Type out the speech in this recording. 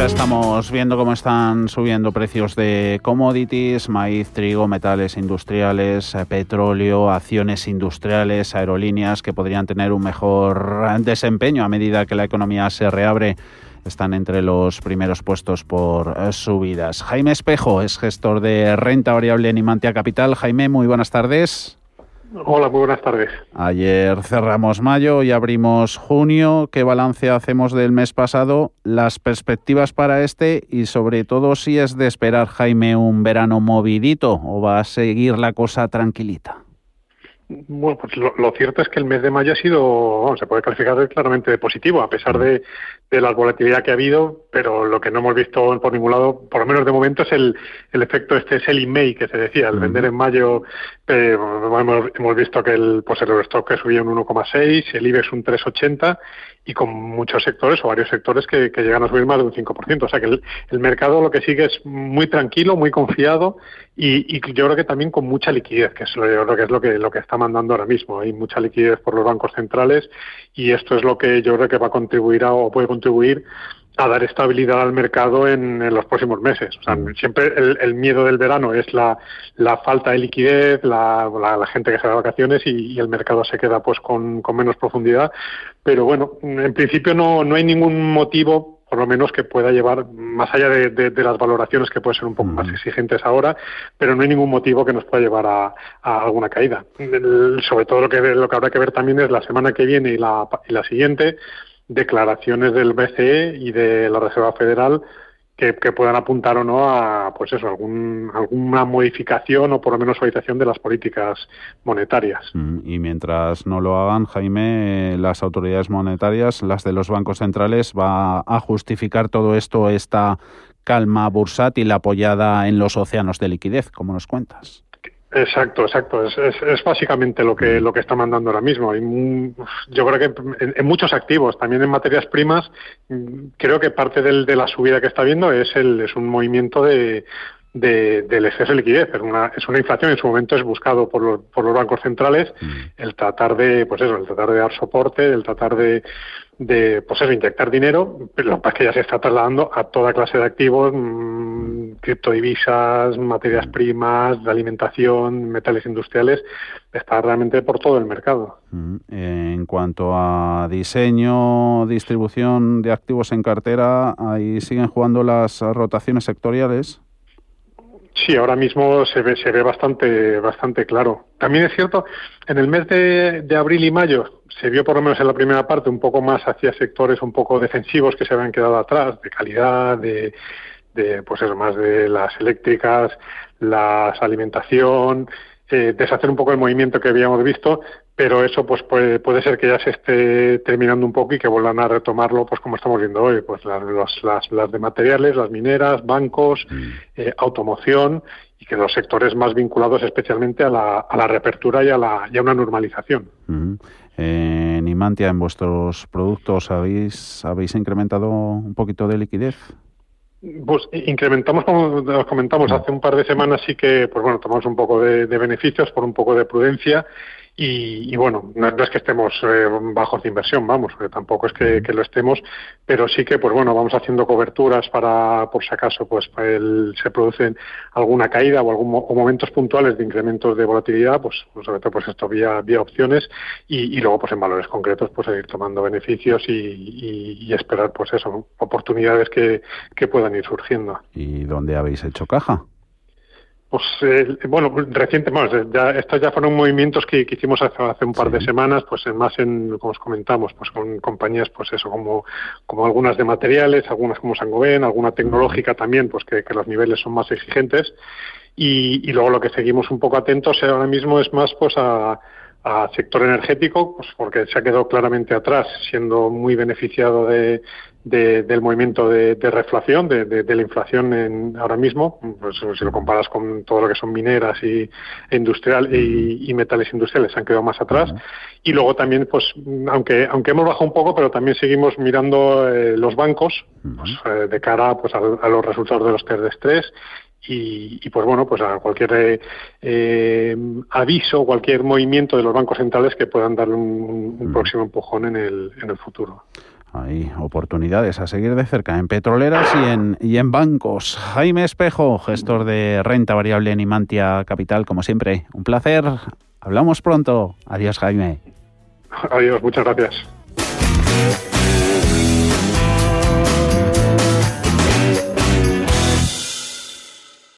Ya estamos viendo cómo están subiendo precios de commodities, maíz, trigo, metales industriales, eh, petróleo, acciones industriales, aerolíneas que podrían tener un mejor desempeño a medida que la economía se reabre. Están entre los primeros puestos por eh, subidas. Jaime Espejo es gestor de renta variable en Imantia Capital. Jaime, muy buenas tardes. Hola, muy buenas tardes. Ayer cerramos mayo y abrimos junio. ¿Qué balance hacemos del mes pasado? Las perspectivas para este y sobre todo si es de esperar, Jaime, un verano movidito o va a seguir la cosa tranquilita. Bueno, pues lo, lo, cierto es que el mes de mayo ha sido, bueno, se puede calificar claramente de positivo, a pesar de, de, la volatilidad que ha habido, pero lo que no hemos visto por ningún lado, por lo menos de momento, es el, el efecto este selling May que se decía, el vender en mayo, eh, hemos, hemos, visto que el, pues el Eurostock que subía un 1,6, el IBEX un 3,80 y con muchos sectores o varios sectores que, que, llegan a subir más de un 5%. O sea que el, el, mercado lo que sigue es muy tranquilo, muy confiado y, y, yo creo que también con mucha liquidez, que es lo, yo creo que es lo que, lo que está mandando ahora mismo. Hay mucha liquidez por los bancos centrales y esto es lo que yo creo que va a contribuir a, o puede contribuir a dar estabilidad al mercado en, en los próximos meses. O sea, siempre el, el, miedo del verano es la, la falta de liquidez, la, la, la, gente que se da vacaciones y, y, el mercado se queda pues con, con menos profundidad. Pero bueno, en principio no, no hay ningún motivo por lo menos que pueda llevar, más allá de, de, de las valoraciones que pueden ser un poco más exigentes ahora, pero no hay ningún motivo que nos pueda llevar a, a alguna caída. El, sobre todo lo que, lo que habrá que ver también es la semana que viene y la, y la siguiente, declaraciones del BCE y de la Reserva Federal que, puedan apuntar o no a pues eso algún, alguna modificación o por lo menos suavización de las políticas monetarias. Mm, y mientras no lo hagan, Jaime, las autoridades monetarias, las de los bancos centrales, va a justificar todo esto, esta calma bursátil apoyada en los océanos de liquidez, como nos cuentas. Exacto, exacto. Es, es, es, básicamente lo que lo que está mandando ahora mismo. Y, yo creo que en, en, muchos activos, también en materias primas, creo que parte del, de la subida que está viendo es el es un movimiento de de, del exceso de liquidez. Es una, es una inflación, en su momento es buscado por los, por los bancos centrales, mm. el tratar de, pues eso, el tratar de dar soporte, el tratar de, de pues eso, inyectar dinero, pero lo que es que ya se está trasladando a toda clase de activos, mmm, criptodivisas, materias primas, de alimentación, metales industriales, está realmente por todo el mercado. Mm. En cuanto a diseño, distribución de activos en cartera, ahí siguen jugando las rotaciones sectoriales. Sí, ahora mismo se ve, se ve bastante, bastante claro. También es cierto, en el mes de, de, abril y mayo se vio por lo menos en la primera parte un poco más hacia sectores un poco defensivos que se habían quedado atrás, de calidad, de, de pues eso, más de las eléctricas, las alimentación, eh, deshacer un poco el movimiento que habíamos visto, pero eso pues puede, puede, ser que ya se esté terminando un poco y que vuelvan a retomarlo pues como estamos viendo hoy, pues las, las, las de materiales, las mineras, bancos, mm. eh, automoción y que los sectores más vinculados especialmente a la, a la reapertura y a, la, y a una normalización. Mm. En Imantia, en vuestros productos, ¿habéis, ¿habéis incrementado un poquito de liquidez? Pues incrementamos, como os comentamos, hace un par de semanas sí que, pues bueno, tomamos un poco de, de beneficios por un poco de prudencia y, y bueno, no, no, es que estemos eh, bajos de inversión, vamos, que tampoco es que, que, lo estemos, pero sí que, pues bueno, vamos haciendo coberturas para, por si acaso, pues el, se producen alguna caída o algún o momentos puntuales de incrementos de volatilidad, pues, pues sobre todo pues esto vía, vía opciones y, y, luego pues en valores concretos pues seguir tomando beneficios y, y, y esperar pues eso, oportunidades que, que puedan ir surgiendo. ¿Y dónde habéis hecho caja? Pues eh, bueno, reciente, bueno, ya, estos ya fueron movimientos que, que hicimos hace, hace, un par sí. de semanas, pues más en, como os comentamos, pues con compañías, pues eso, como, como algunas de materiales, algunas como Sangoben, alguna tecnológica también, pues que, que los niveles son más exigentes. Y, y, luego lo que seguimos un poco atentos ahora mismo es más pues a, a sector energético, pues porque se ha quedado claramente atrás, siendo muy beneficiado de, del movimiento de, reflación, de, la inflación en, ahora mismo, pues si lo comparas con todo lo que son mineras y e industrial y, metales industriales, se han quedado más atrás. Y luego también, pues, aunque aunque hemos bajado un poco, pero también seguimos mirando eh, los bancos pues, eh, de cara pues, a, los resultados de los test de estrés y, pues bueno, pues a cualquier eh, eh, aviso, cualquier movimiento de los bancos centrales que puedan darle un, un próximo empujón en el, en el futuro. Hay oportunidades a seguir de cerca en petroleras y en, y en bancos. Jaime Espejo, gestor de renta variable en Imantia Capital, como siempre, un placer. Hablamos pronto. Adiós, Jaime. Adiós, muchas gracias.